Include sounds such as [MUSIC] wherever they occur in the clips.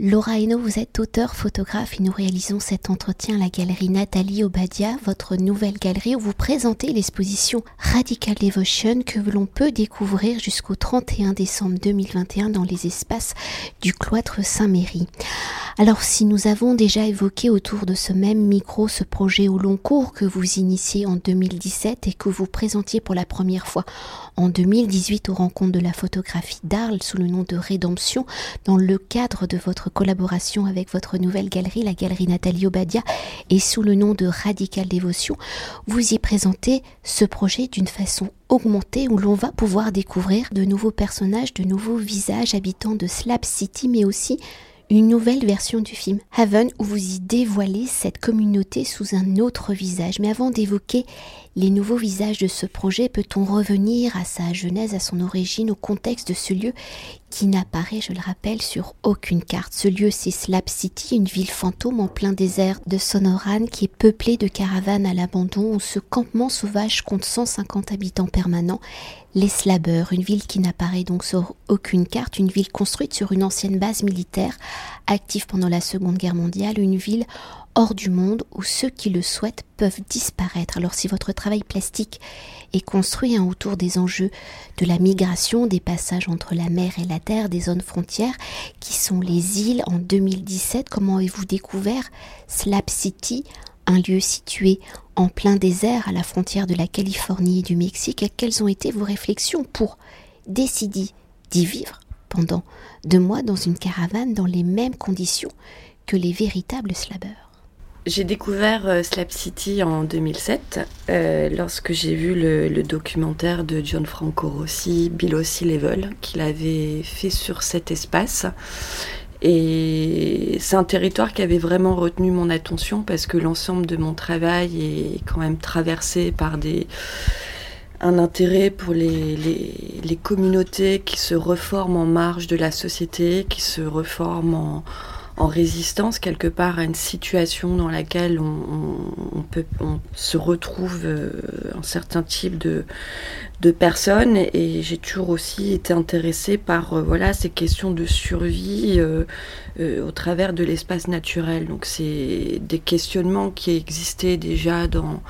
Laura Hainaut, vous êtes auteur, photographe et nous réalisons cet entretien à la galerie Nathalie Obadia, votre nouvelle galerie où vous présentez l'exposition Radical Devotion que l'on peut découvrir jusqu'au 31 décembre 2021 dans les espaces du cloître Saint-Méry. Alors si nous avons déjà évoqué autour de ce même micro ce projet au long cours que vous initiez en 2017 et que vous présentiez pour la première fois en 2018 aux rencontres de la photographie d'Arles sous le nom de Rédemption dans le cadre de votre collaboration avec votre nouvelle galerie, la galerie Nathalie Obadia, et sous le nom de Radical Dévotion, vous y présentez ce projet d'une façon augmentée où l'on va pouvoir découvrir de nouveaux personnages, de nouveaux visages habitants de Slab City, mais aussi une nouvelle version du film Heaven où vous y dévoilez cette communauté sous un autre visage. Mais avant d'évoquer les nouveaux visages de ce projet, peut-on revenir à sa genèse, à son origine, au contexte de ce lieu qui n'apparaît, je le rappelle, sur aucune carte? Ce lieu, c'est Slab City, une ville fantôme en plein désert de Sonoran qui est peuplée de caravanes à l'abandon où ce campement sauvage compte 150 habitants permanents. Les Slabeurs, une ville qui n'apparaît donc sur aucune carte, une ville construite sur une ancienne base militaire active pendant la Seconde Guerre mondiale, une ville hors du monde où ceux qui le souhaitent peuvent disparaître. Alors si votre travail plastique est construit hein, autour des enjeux de la migration, des passages entre la mer et la terre, des zones frontières qui sont les îles en 2017, comment avez-vous découvert Slab City, un lieu situé en plein désert à la frontière de la Californie et du Mexique quelles ont été vos réflexions pour décider d'y vivre pendant deux mois dans une caravane dans les mêmes conditions que les véritables slabeurs j'ai découvert euh, Slap City en 2007 euh, lorsque j'ai vu le, documentaire de Gianfranco Rossi, Below Sea Level, qu'il avait fait sur cet espace. Et c'est un territoire qui avait vraiment retenu mon attention parce que l'ensemble de mon travail est quand même traversé par des, un intérêt pour les, les communautés qui se reforment en marge de la société, qui se reforment en en résistance quelque part à une situation dans laquelle on, peut, on se retrouve euh, un certain type de, de personnes et j'ai toujours aussi été intéressée par euh, voilà ces questions de survie euh, au travers de l'espace naturel. Donc c'est des questionnements qui existaient déjà dans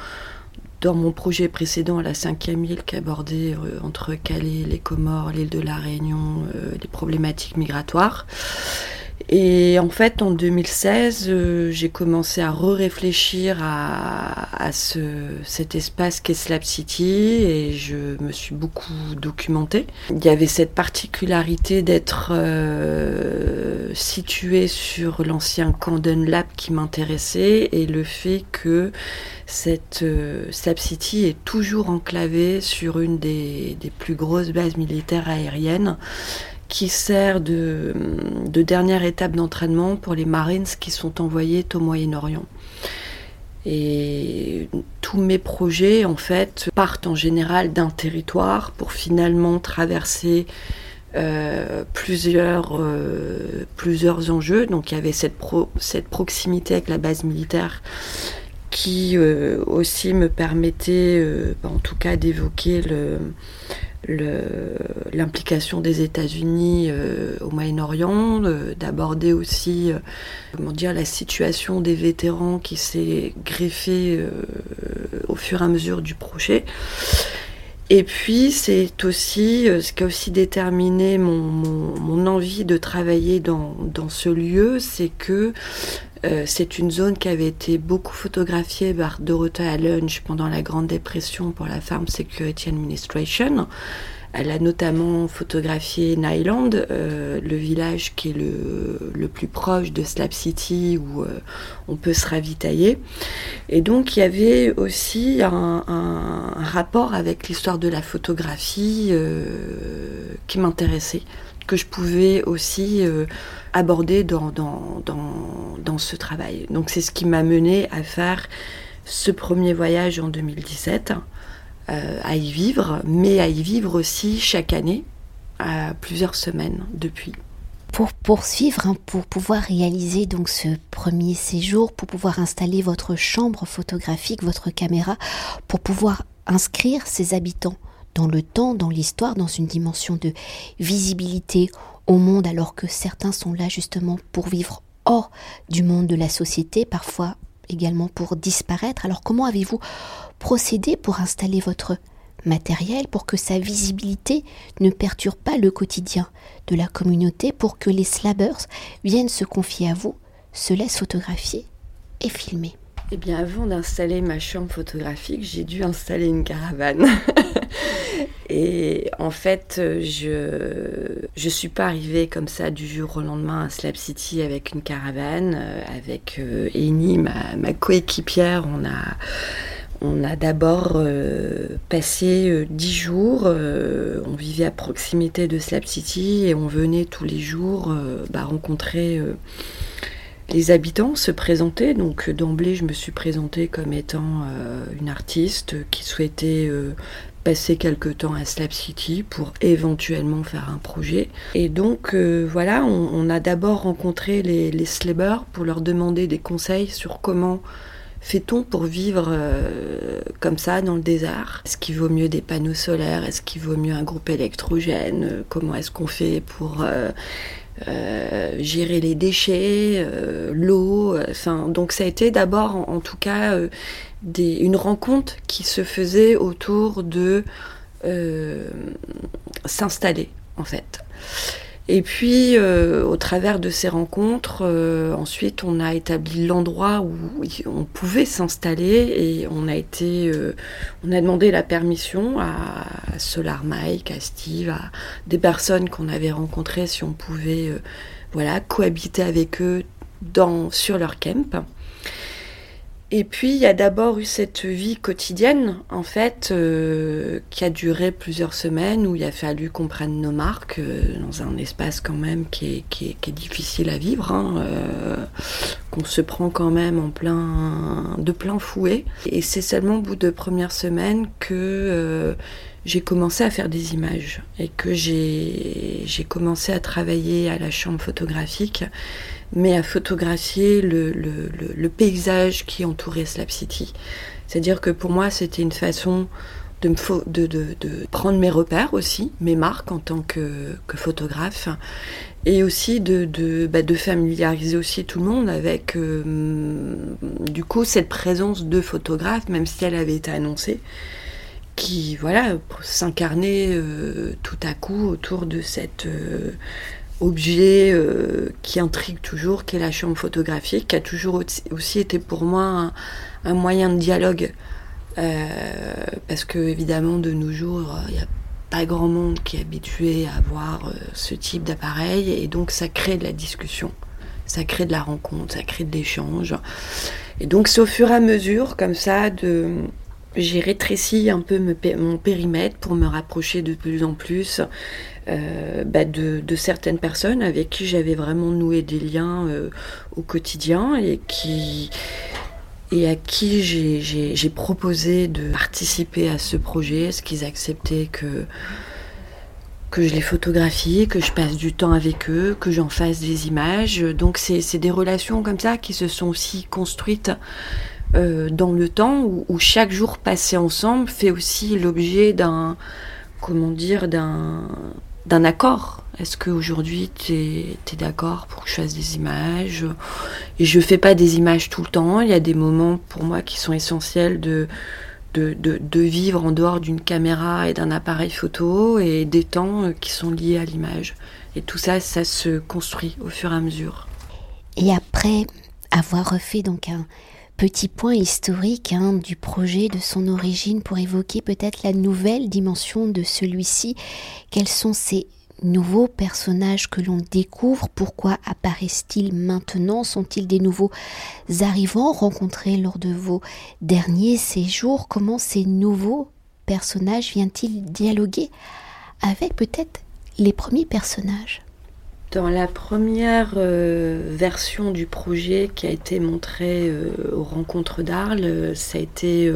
dans mon projet précédent, la cinquième île qui abordait entre Calais, les Comores, l'île de la Réunion, les problématiques migratoires. Et en fait, en 2016, euh, j'ai commencé à re-réfléchir à, ce, cet espace qu'est Slab City et je me suis beaucoup documentée. Il y avait cette particularité d'être euh, situé sur l'ancien Camden Lab qui m'intéressait et le fait que cette euh, Slab City est toujours enclavée sur une des plus grosses bases militaires aériennes qui sert de, dernière étape d'entraînement pour les Marines qui sont envoyés au Moyen-Orient. Et tous mes projets, en fait, partent en général d'un territoire pour finalement traverser euh, plusieurs, euh, plusieurs enjeux. Donc il y avait cette, proximité avec la base militaire qui euh, aussi me permettait, en tout cas, d'évoquer le, l'implication des États-Unis euh, au Moyen-Orient, d'aborder aussi euh, comment dire, la situation des vétérans qui s'est greffée euh, au fur et à mesure du projet. Et puis c'est aussi ce qui a aussi déterminé mon, mon, envie de travailler dans, dans ce lieu, c'est que euh, c'est une zone qui avait été beaucoup photographiée par Dorothy Lunch pendant la Grande Dépression pour la Farm Security Administration. Elle a notamment photographié Nyland, euh, le village qui est le, plus proche de Slab City où euh, on peut se ravitailler. Et donc il y avait aussi un rapport avec l'histoire de la photographie qui m'intéressait que je pouvais aussi aborder dans, dans, dans, ce travail. Donc c'est ce qui m'a mené à faire ce premier voyage en 2017, euh, à y vivre, mais à y vivre aussi chaque année, à plusieurs semaines depuis. Pour poursuivre, hein, pour pouvoir réaliser donc ce premier séjour, pour pouvoir installer votre chambre photographique, votre caméra, pour pouvoir inscrire ces habitants dans le temps, dans l'histoire, dans une dimension de visibilité au monde alors que certains sont là justement pour vivre hors du monde de la société, parfois également pour disparaître. Alors comment avez-vous procédé pour installer votre matériel pour que sa visibilité ne perturbe pas le quotidien de la communauté, pour que les slabbers viennent se confier à vous, se laissent photographier et filmer? Eh bien, avant d'installer ma chambre photographique, j'ai dû installer une caravane. [LAUGHS] et en fait, je je suis pas arrivée comme ça du jour au lendemain à Slab City avec une caravane, euh, avec euh, Eni, ma, ma coéquipière. On a on a d'abord euh, passé dix jours, on vivait à proximité de Slab City et on venait tous les jours bah, rencontrer les habitants se présentaient. Donc d'emblée, je me suis présentée comme étant euh, une artiste qui souhaitait euh, passer temps à Slab City pour éventuellement faire un projet. Et donc euh, voilà, on, a d'abord rencontré les, les pour leur demander des conseils sur comment fait-on pour vivre comme ça dans le désert. Est-ce qu'il vaut mieux des panneaux solaires? Est-ce qu'il vaut mieux un groupe électrogène? Comment est-ce qu'on fait pour euh, gérer les déchets, euh, l'eau. Enfin, donc ça a été d'abord, en, tout cas, euh, une rencontre qui se faisait autour de s'installer, en fait. Et puis, euh, au travers de ces rencontres, euh, ensuite, on a établi l'endroit où on pouvait s'installer et on a été, euh, on a demandé la permission à Solar Mike, à Steve, à des personnes qu'on avait rencontrées si on pouvait, voilà, cohabiter avec eux dans sur leur camp. Et puis il y a d'abord eu cette vie quotidienne, en fait, euh, qui a duré plusieurs semaines, où il a fallu qu'on prenne nos marques euh, dans un espace quand même qui est, difficile à vivre, hein, euh, qu'on se prend quand même en plein, de plein fouet. Et c'est seulement au bout de première semaine que j'ai commencé à faire des images et que j'ai commencé à travailler à la chambre photographique mais à photographier le, le, le, paysage qui entourait Slap City. C'est-à-dire que pour moi, c'était une façon de, de, prendre mes repères aussi, mes marques en tant que, que photographe, et aussi de, de, bah, de familiariser aussi tout le monde avec euh, du coup cette présence de photographe, même si elle avait été annoncée, qui voilà s'incarnait euh, tout à coup autour de cette euh, objet euh, qui intrigue toujours, qui est la chambre photographique, qui a toujours aussi été pour moi un, moyen de dialogue. Euh, parce que évidemment de nos jours, il n'y a pas grand monde qui est habitué à voir euh, ce type d'appareil et donc ça crée de la discussion, ça crée de la rencontre, ça crée de l'échange. Et donc c'est au fur et à mesure comme ça de j'ai rétréci un peu mon périmètre pour me rapprocher de plus en plus euh, bah, de, certaines personnes avec qui j'avais vraiment noué des liens euh, au quotidien et qui et à qui j'ai proposé de participer à ce projet, est-ce qu'ils acceptaient que que je les photographie, que je passe du temps avec eux, que j'en fasse des images. Donc c'est des relations comme ça qui se sont aussi construites euh, dans le temps, où, chaque jour passé ensemble fait aussi l'objet d'un, comment dire, d'un d'un accord. Est-ce qu'aujourd'hui tu es, d'accord pour que je fasse des images? Et je fais pas des images tout le temps. Il y a des moments pour moi qui sont essentiels de, de, de, vivre en dehors d'une caméra et d'un appareil photo et des temps qui sont liés à l'image. Et tout ça, ça se construit au fur et à mesure. Et après avoir refait donc un petit point historique hein, du projet, de son origine, pour évoquer peut-être la nouvelle dimension de celui-ci. Quels sont ces nouveaux personnages que l'on découvre? Pourquoi apparaissent-ils maintenant? Sont-ils des nouveaux arrivants rencontrés lors de vos derniers séjours? Comment ces nouveaux personnages viennent-ils dialoguer avec peut-être les premiers personnages? Dans la première euh, version du projet qui a été montrée euh, aux rencontres d'Arles, euh, ça a été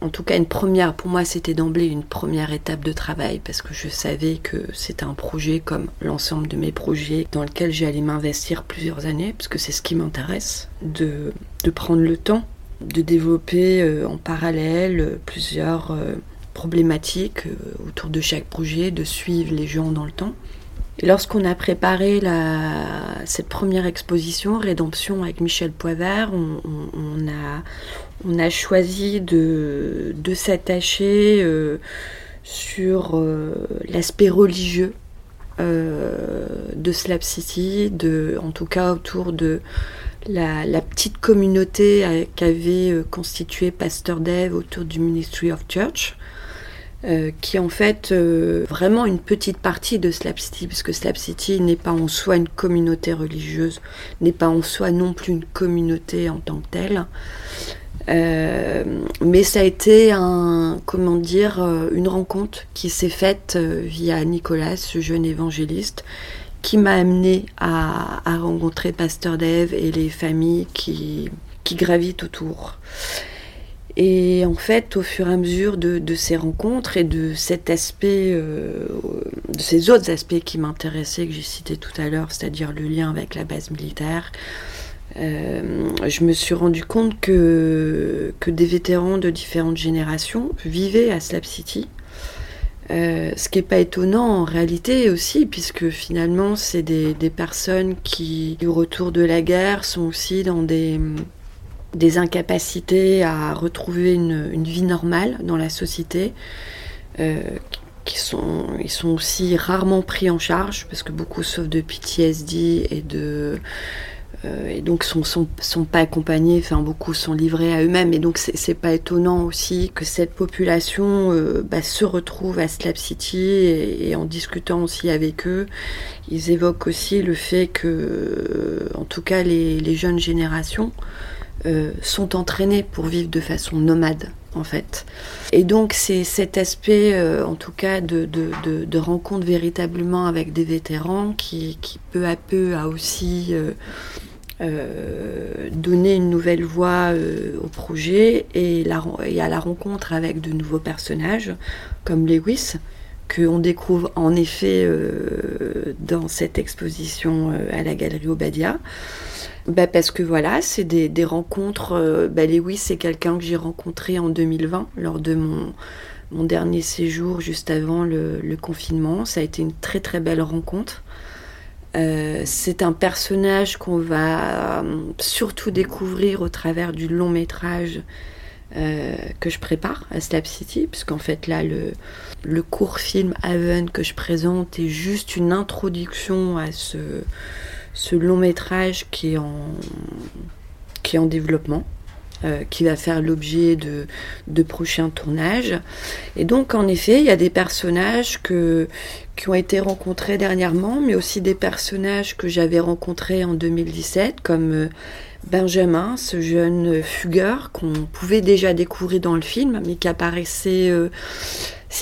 en tout cas une première, pour moi c'était d'emblée une première étape de travail parce que je savais que c'était un projet comme l'ensemble de mes projets dans lequel j'allais m'investir plusieurs années parce que c'est ce qui m'intéresse, de, de, prendre le temps de développer en parallèle plusieurs problématiques autour de chaque projet, de suivre les gens dans le temps. Lorsqu'on a préparé cette première exposition, Rédemption, avec Michel Poivert, on, a, choisi de, s'attacher euh, sur euh, l'aspect religieux euh, de Slap City, en tout cas autour de la, petite communauté qu'avait constituée Pasteur Dave autour du Ministry of Church. Euh, qui en fait euh, vraiment une petite partie de Slap City, puisque Slap City n'est pas en soi une communauté religieuse, n'est pas en soi non plus une communauté en tant que telle. Euh, mais ça a été comment dire, une rencontre qui s'est faite via Nicolas, ce jeune évangéliste, qui m'a amené à, rencontrer Pasteur Dave et les familles qui gravitent autour. Et en fait, au fur et à mesure de, ces rencontres et de cet aspect, euh, de ces autres aspects qui m'intéressaient, que j'ai cité tout à l'heure, c'est-à-dire le lien avec la base militaire, euh, je me suis rendu compte que, que des vétérans de différentes générations vivaient à Slap City. Euh, ce qui n'est pas étonnant en réalité aussi, puisque finalement, c'est des, des personnes qui, au retour de la guerre, sont aussi dans des des incapacités à retrouver une, vie normale dans la société, euh, qui sont, ils sont aussi rarement pris en charge parce que beaucoup souffrent de PTSD et de euh, et donc sont, sont, pas accompagnés, enfin beaucoup sont livrés à eux-mêmes. Et donc c'est pas étonnant aussi que cette population euh, bah, se retrouve à Slap City et, en discutant aussi avec eux, ils évoquent aussi le fait que, en tout cas les, les jeunes générations, euh, sont entraînés pour vivre de façon nomade en fait. Et donc c'est cet aspect, euh, en tout cas, de, rencontre véritablement avec des vétérans qui, peu à peu a aussi euh, donné une nouvelle voix au projet et, et, à la rencontre avec de nouveaux personnages comme Lewis qu'on découvre en effet dans cette exposition à la galerie Obadia bah Parce que voilà, c'est des, rencontres. Euh, bah Lewis, c'est quelqu'un que j'ai rencontré en 2020 lors de mon, dernier séjour juste avant le, confinement. Ça a été une très très belle rencontre. Euh, c'est un personnage qu'on va euh, surtout découvrir au travers du long métrage que je prépare à Slap City, puisqu'en fait là le, le court film Haven que je présente est juste une introduction à ce, ce long métrage qui est en, qui est en développement. Euh, qui va faire l'objet de, de, prochains tournages. Et donc, en effet, il y a des personnages que, qui ont été rencontrés dernièrement, mais aussi des personnages que j'avais rencontrés en 2017, comme euh, Benjamin, ce jeune fugueur qu'on pouvait déjà découvrir dans le film, mais qui apparaissait euh,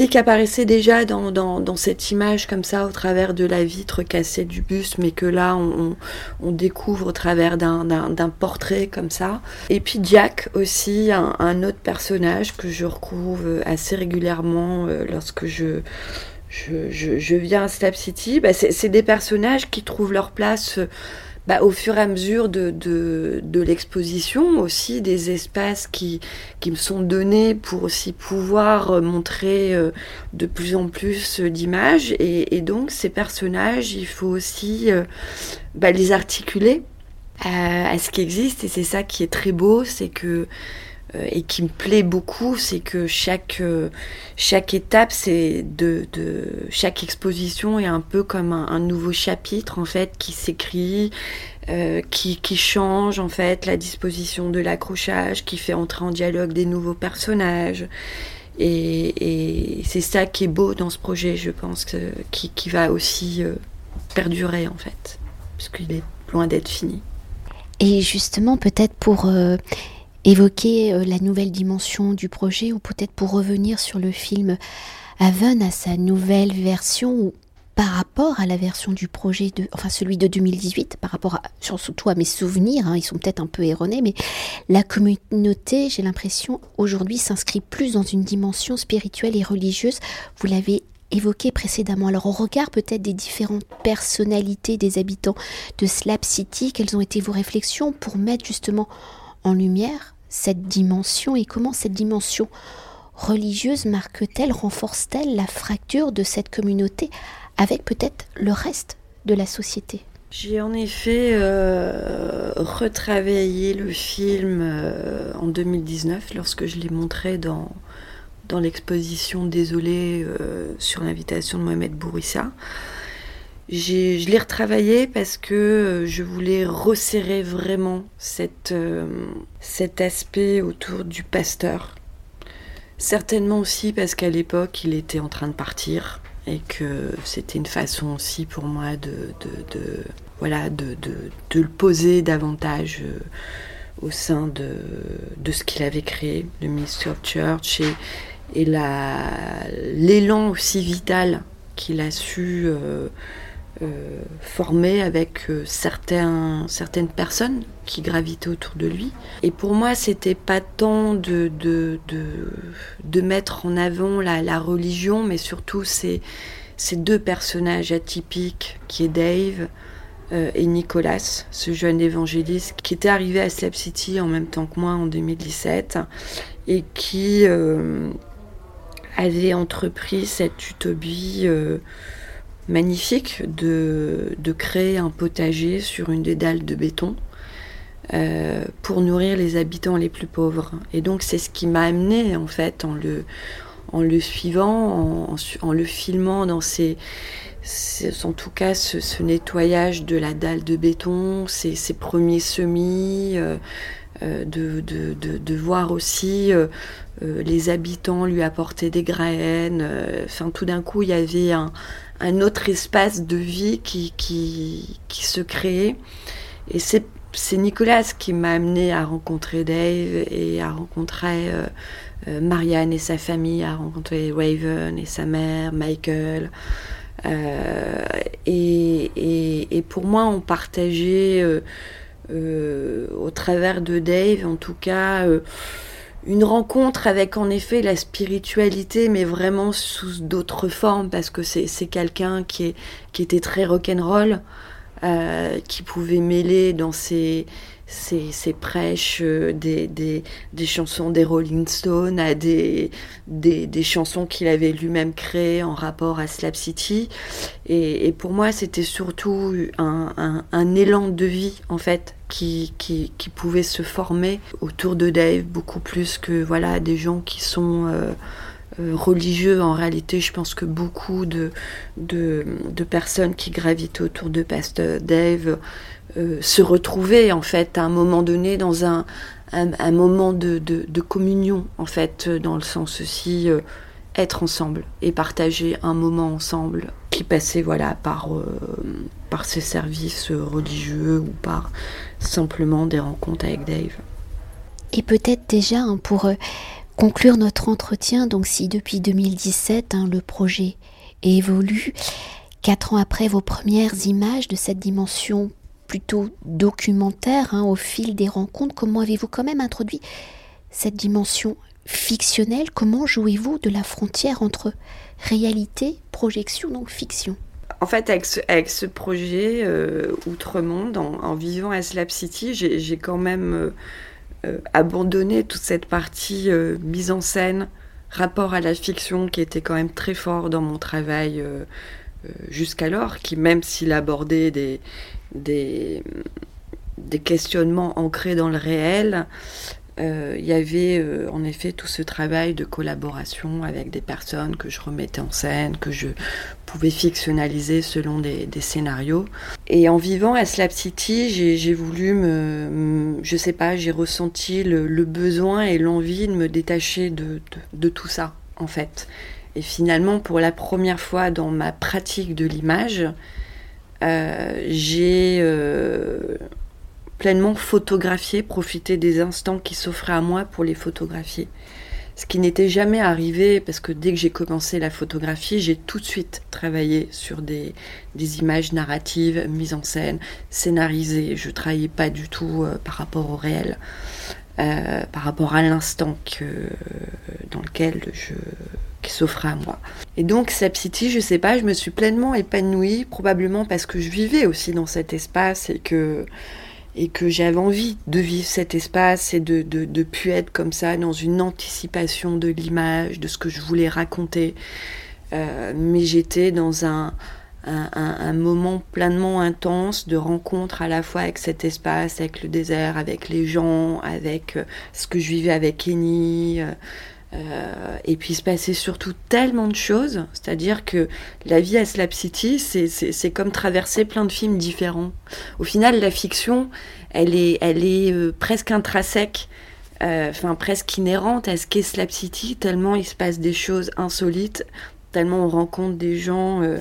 qui apparaissait déjà dans, dans, cette image comme ça au travers de la vitre cassée du bus, mais que là on, on découvre au travers d'un portrait comme ça. Et puis Jack aussi, un, autre personnage que je retrouve assez régulièrement euh, lorsque je, je, je, viens à Slap City. Bah, C'est des personnages qui trouvent leur place bah, au fur et à mesure de, de, l'exposition, aussi des espaces qui, qui me sont donnés pour aussi pouvoir euh, montrer euh, de plus en plus d'images. Et, donc ces personnages, il faut aussi euh, bah, les articuler à, à, ce qui existe. Et c'est ça qui est très beau, c'est que euh, et qui me plaît beaucoup, c'est que chaque, euh, chaque étape, c'est de, chaque exposition est un peu comme un, nouveau chapitre en fait qui s'écrit, euh, qui, qui change en fait la disposition de l'accrochage, qui fait entrer en dialogue des nouveaux personnages. Et, c'est ça qui est beau dans ce projet, je pense, qui, qui va aussi perdurer en fait, puisqu'il est loin d'être fini. Et justement, peut-être pour évoquer euh, la nouvelle dimension du projet ou peut-être pour revenir sur le film Haven à sa nouvelle version ou par rapport à la version du projet de, enfin celui de 2018, par rapport à, surtout à mes souvenirs, hein, ils sont peut-être un peu erronés, mais la communauté, j'ai l'impression, aujourd'hui s'inscrit plus dans une dimension spirituelle et religieuse. Vous l'avez évoqué précédemment. Alors au regard peut-être des différentes personnalités des habitants de Slap City, quelles ont été vos réflexions pour mettre justement en lumière cette dimension et comment cette dimension religieuse marque-t-elle, renforce-t-elle la fracture de cette communauté avec peut-être le reste de la société? J'ai en effet euh, retravaillé le film euh, en 2019 lorsque je l'ai montré dans, dans l'exposition Désolé euh, sur l'invitation de Mohamed Bourissa. Je l'ai retravaillé parce que je voulais resserrer vraiment cette, cet aspect autour du pasteur. Certainement aussi parce qu'à l'époque, il était en train de partir et que c'était une façon aussi pour moi de, voilà, de, le poser davantage euh, au sein de, ce qu'il avait créé, le Ministry of Church, et, l'élan aussi vital qu'il a su euh, euh, former avec certains, certaines personnes qui gravitaient autour de lui. Et pour moi, c'était pas tant de, de, de, mettre en avant la, religion, mais surtout ces, ces deux personnages atypiques, qui est Dave euh, et Nicolas, ce jeune évangéliste qui était arrivé à Slap City en même temps que moi en 2017 et qui euh, avait entrepris cette utopie. Euh, magnifique de, de, créer un potager sur une des dalles de béton euh, pour nourrir les habitants les plus pauvres. Et donc c'est ce qui m'a amené en fait en le, en le suivant, en, le filmant dans ses, en tout cas ce, nettoyage de la dalle de béton, ses, ses premiers semis, euh, euh de, de, de, voir aussi les habitants lui apporter des graines. Enfin tout d'un coup il y avait un, un autre espace de vie qui, qui, se créait. Et c'est c'est Nicolas qui m'a amené à rencontrer Dave et à rencontrer euh, euh, Marianne et sa famille, à rencontrer Raven et sa mère, Michael. Euh, et, et, pour moi, on partageait au travers de Dave, en tout cas, une rencontre avec en effet la spiritualité, mais vraiment sous d'autres formes, parce que c'est quelqu'un qui, qui était très rock'n'roll. Euh, qui pouvait mêler dans ses, ses, prêches euh, des, des, chansons des Rolling Stones à des, des, chansons qu'il avait lui-même créées en rapport à Slap City. Et, pour moi, c'était surtout un, un, élan de vie, en fait, qui, qui, qui, pouvait se former autour de Dave, beaucoup plus que voilà des gens qui sont... Euh, euh, religieux. En réalité, je pense que beaucoup de, de, de personnes qui gravitent autour de Pasteur Dave euh, se retrouvaient en fait à un moment donné dans un, un, moment de, de, communion, en fait, dans le sens aussi euh, être ensemble et partager un moment ensemble qui passait voilà par, euh, par ces services religieux ou par simplement des rencontres avec Dave. Et peut-être déjà hein, pour conclure notre entretien, donc si depuis 2017 hein, le projet évolue, quatre ans après vos premières images de cette dimension plutôt documentaire hein, au fil des rencontres, comment avez-vous quand même introduit cette dimension fictionnelle? Comment jouez-vous de la frontière entre réalité, projection, donc fiction? En fait, avec ce, projet euh, Outre-Monde, en, vivant à Slap City, j'ai quand même euh, euh, abandonner toute cette partie mise en scène, rapport à la fiction qui était quand même très fort dans mon travail jusqu'alors, qui même s'il abordait des, des, questionnements ancrés dans le réel, euh, il y avait euh, en effet tout ce travail de collaboration avec des personnes que je remettais en scène, que je pouvais fictionnaliser selon des, scénarios. Et en vivant à Slap City, j'ai voulu me, je sais pas, j'ai ressenti le, besoin et l'envie de me détacher de, de, tout ça, en fait. Et finalement, pour la première fois dans ma pratique de l'image, euh, j'ai euh, pleinement photographier, profiter des instants qui s'offraient à moi pour les photographier. Ce qui n'était jamais arrivé parce que dès que j'ai commencé la photographie, j'ai tout de suite travaillé sur des, images narratives, mises en scène, scénarisées. Je travaillais pas du tout euh, par rapport au réel, par rapport à l'instant dans lequel je qui s'offrait à moi. Et donc Sap City, je sais pas, je me suis pleinement épanouie, probablement parce que je vivais aussi dans cet espace et que et que j'avais envie de vivre cet espace et de, de, de pu être comme ça dans une anticipation de l'image, de ce que je voulais raconter. Euh, mais j'étais dans un, un, moment pleinement intense de rencontre à la fois avec cet espace, avec le désert, avec les gens, avec euh, ce que je vivais avec Kenny. Euh, euh, et puis se passait surtout tellement de choses, c'est-à-dire que la vie à Slap City, c'est comme traverser plein de films différents. Au final, la fiction, elle est, elle est presque intrinsèque, enfin presque inhérente à ce qu'est Slap City, tellement il se passe des choses insolites, tellement on rencontre des gens euh,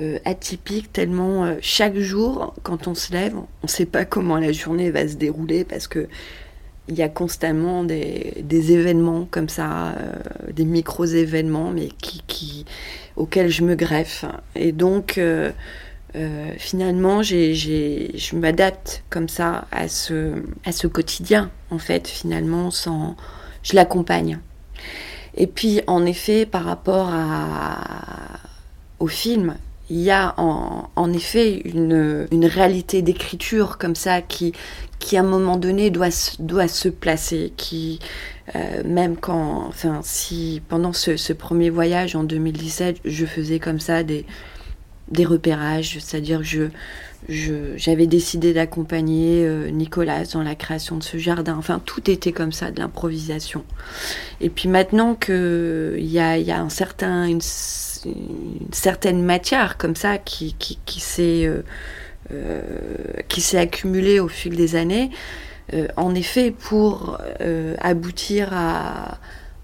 euh, atypiques, tellement euh, chaque jour, quand on se lève, on ne sait pas comment la journée va se dérouler parce que il y a constamment des, événements comme ça, des micro-événements, mais qui, qui, auxquels je me greffe. Et donc, finalement, je m'adapte comme ça à ce, à ce quotidien, en fait, finalement, sans, je l'accompagne. Et puis, en effet, par rapport au film, il y a en, effet une, réalité d'écriture comme ça qui, qui, à un moment donné, doit, doit se placer, qui, euh, même quand, enfin, si pendant ce, premier voyage en 2017, je faisais comme ça des, des repérages, c'est-à-dire je, j'avais décidé d'accompagner euh, Nicolas dans la création de ce jardin. Enfin, tout était comme ça, de l'improvisation. Et puis maintenant qu'il y a, y a un certain, une, certaine matière comme ça qui, s'est euh, euh, accumulée au fil des années, en effet, pour aboutir à,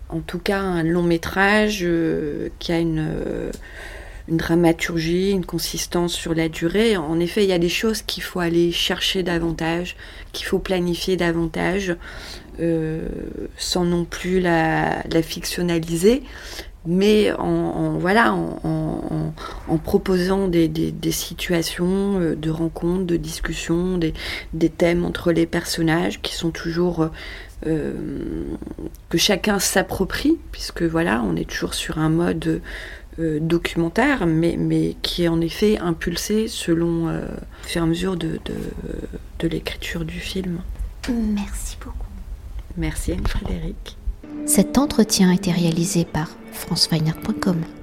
en tout cas, un long métrage qui a une une dramaturgie, une consistance sur la durée. En effet, il y a des choses qu'il faut aller chercher davantage, qu'il faut planifier davantage, euh, sans non plus la, fictionnaliser, mais en, voilà, en, proposant des, situations euh, de rencontres, de discussions, des, thèmes entre les personnages qui sont toujours euh, que chacun s'approprie, puisque voilà, on est toujours sur un mode euh, documentaire, mais, mais qui est en effet impulsé selon euh, au fur et à mesure de, de, de l'écriture du film. Merci beaucoup. Merci Anne-Frédéric. Cet entretien a été réalisé par franceweiner.com.